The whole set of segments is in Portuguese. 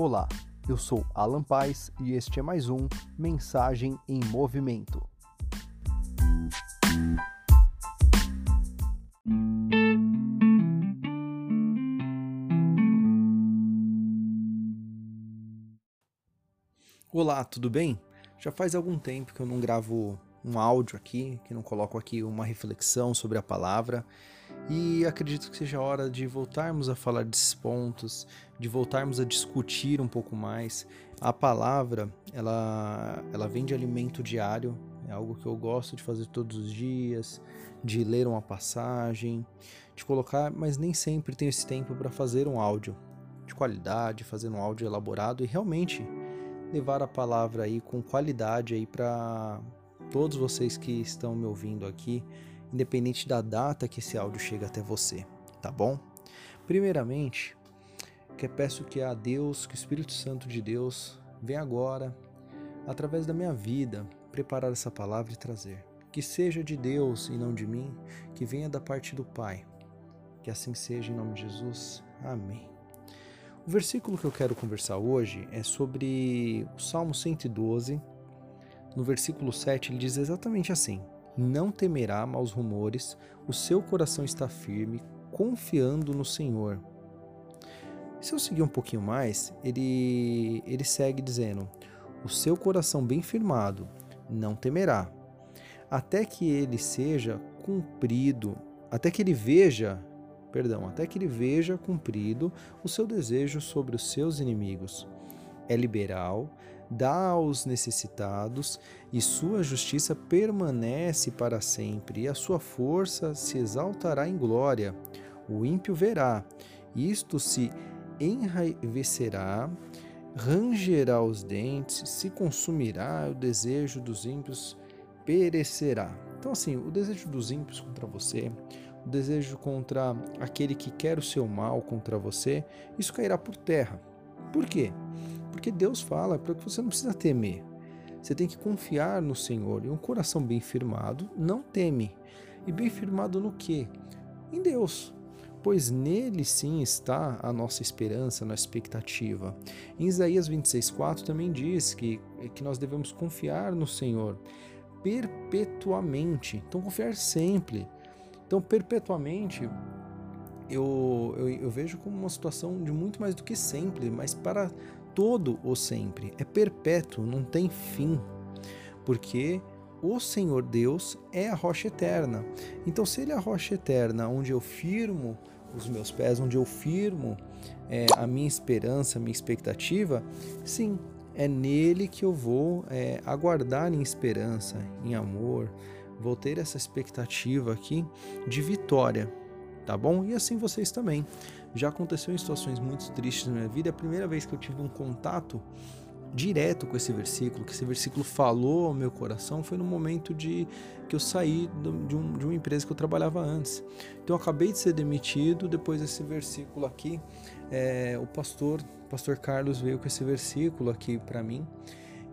Olá, eu sou Alan Paz e este é mais um Mensagem em Movimento. Olá, tudo bem? Já faz algum tempo que eu não gravo um áudio aqui, que não coloco aqui uma reflexão sobre a palavra. E acredito que seja hora de voltarmos a falar desses pontos, de voltarmos a discutir um pouco mais. A palavra, ela, ela vem de alimento diário, é algo que eu gosto de fazer todos os dias, de ler uma passagem, de colocar, mas nem sempre tenho esse tempo para fazer um áudio de qualidade, fazer um áudio elaborado e realmente levar a palavra aí com qualidade aí para todos vocês que estão me ouvindo aqui, independente da data que esse áudio chega até você, tá bom? Primeiramente, que peço que a Deus, que o Espírito Santo de Deus venha agora, através da minha vida, preparar essa palavra e trazer. Que seja de Deus e não de mim, que venha da parte do Pai. Que assim seja em nome de Jesus. Amém. O versículo que eu quero conversar hoje é sobre o Salmo 112, no versículo 7, ele diz exatamente assim: Não temerá maus rumores, o seu coração está firme, confiando no Senhor. Se eu seguir um pouquinho mais, ele, ele segue dizendo: O seu coração bem firmado não temerá, até que ele seja cumprido, até que ele veja, perdão, até que ele veja cumprido o seu desejo sobre os seus inimigos. É liberal, dá aos necessitados, e sua justiça permanece para sempre, e a sua força se exaltará em glória. O ímpio verá, isto se enraivecerá, rangerá os dentes, se consumirá, o desejo dos ímpios perecerá. Então, assim, o desejo dos ímpios contra você, o desejo contra aquele que quer o seu mal contra você, isso cairá por terra. Por quê? Porque Deus fala para que você não precisa temer. Você tem que confiar no Senhor. E um coração bem firmado não teme. E bem firmado no quê? Em Deus. Pois nele sim está a nossa esperança, a nossa expectativa. Em Isaías 26,4 também diz que, que nós devemos confiar no Senhor perpetuamente. Então, confiar sempre. Então, perpetuamente, eu, eu, eu, vejo como uma situação de muito mais do que sempre, mas para todo o sempre, é perpétuo, não tem fim, porque o Senhor Deus é a rocha eterna. Então, se Ele é a rocha eterna, onde eu firmo os meus pés, onde eu firmo é, a minha esperança, a minha expectativa, sim, é nele que eu vou é, aguardar em esperança, em amor, vou ter essa expectativa aqui de vitória, tá bom? E assim vocês também. Já aconteceu em situações muito tristes na minha vida. É a primeira vez que eu tive um contato direto com esse versículo, que esse versículo falou ao meu coração, foi no momento de que eu saí de, um, de uma empresa que eu trabalhava antes. Então eu acabei de ser demitido, depois desse versículo aqui, é, o pastor, pastor Carlos veio com esse versículo aqui para mim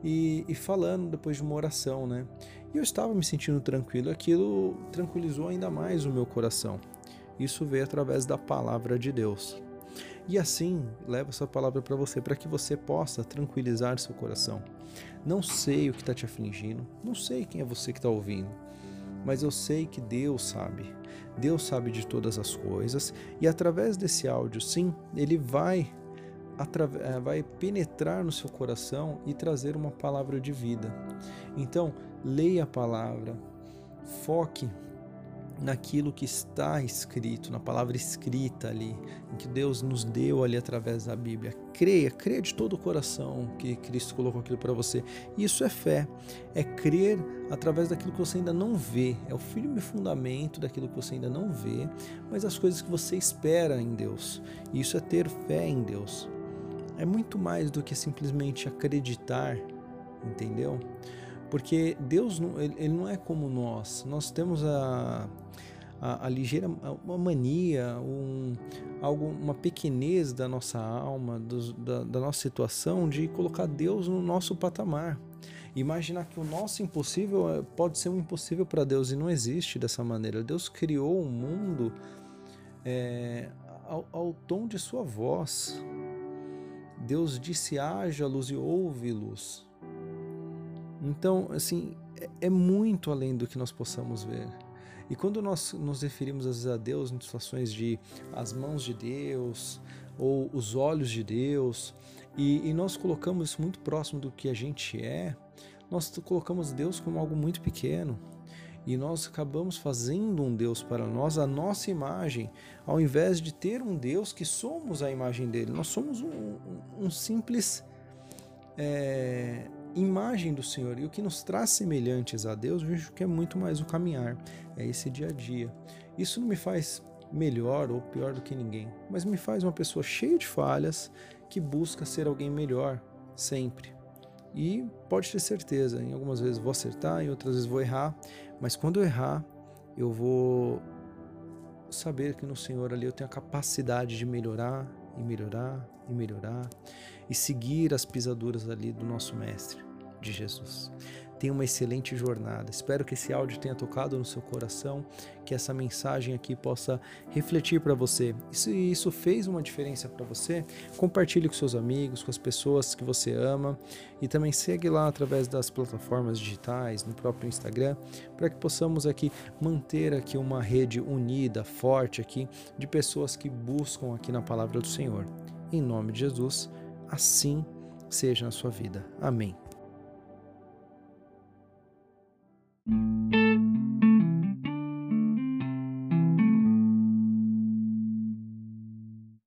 e, e falando depois de uma oração, né? E eu estava me sentindo tranquilo, aquilo tranquilizou ainda mais o meu coração. Isso veio através da palavra de Deus. E assim, leva essa palavra para você, para que você possa tranquilizar seu coração. Não sei o que está te afligindo, não sei quem é você que está ouvindo, mas eu sei que Deus sabe. Deus sabe de todas as coisas e através desse áudio, sim, ele vai eh, vai penetrar no seu coração e trazer uma palavra de vida. Então, leia a palavra, foque naquilo que está escrito, na palavra escrita ali, que Deus nos deu ali através da Bíblia. Creia, creia de todo o coração que Cristo colocou aquilo para você. Isso é fé, é crer através daquilo que você ainda não vê, é o firme fundamento daquilo que você ainda não vê, mas as coisas que você espera em Deus. Isso é ter fé em Deus. É muito mais do que simplesmente acreditar, entendeu? Porque Deus ele não é como nós. Nós temos a, a, a ligeira uma mania, um, algo, uma pequenez da nossa alma, do, da, da nossa situação de colocar Deus no nosso patamar. Imaginar que o nosso impossível é, pode ser um impossível para Deus e não existe dessa maneira. Deus criou o um mundo é, ao, ao tom de sua voz. Deus disse: haja luz e houve luz. Então, assim, é, é muito além do que nós possamos ver. E quando nós nos referimos às vezes a Deus em situações de as mãos de Deus ou os olhos de Deus, e, e nós colocamos isso muito próximo do que a gente é, nós colocamos Deus como algo muito pequeno. E nós acabamos fazendo um Deus para nós, a nossa imagem, ao invés de ter um Deus que somos a imagem dele. Nós somos um, um, simples é, imagem do Senhor. E o que nos traz semelhantes a Deus, vejo que é muito mais o caminhar, é esse dia a dia. Isso não me faz melhor ou pior do que ninguém, mas me faz uma pessoa cheia de falhas que busca ser alguém melhor sempre. E pode ter certeza, em algumas vezes vou acertar, em outras vezes vou errar, mas quando eu errar, eu vou saber que no Senhor ali eu tenho a capacidade de melhorar e melhorar e melhorar e seguir as pisaduras ali do nosso Mestre, de Jesus. Tenha uma excelente jornada. Espero que esse áudio tenha tocado no seu coração, que essa mensagem aqui possa refletir para você. E se isso fez uma diferença para você, compartilhe com seus amigos, com as pessoas que você ama e também segue lá através das plataformas digitais, no próprio Instagram, para que possamos aqui manter aqui uma rede unida, forte aqui de pessoas que buscam aqui na palavra do Senhor. Em nome de Jesus assim seja na sua vida. Amém.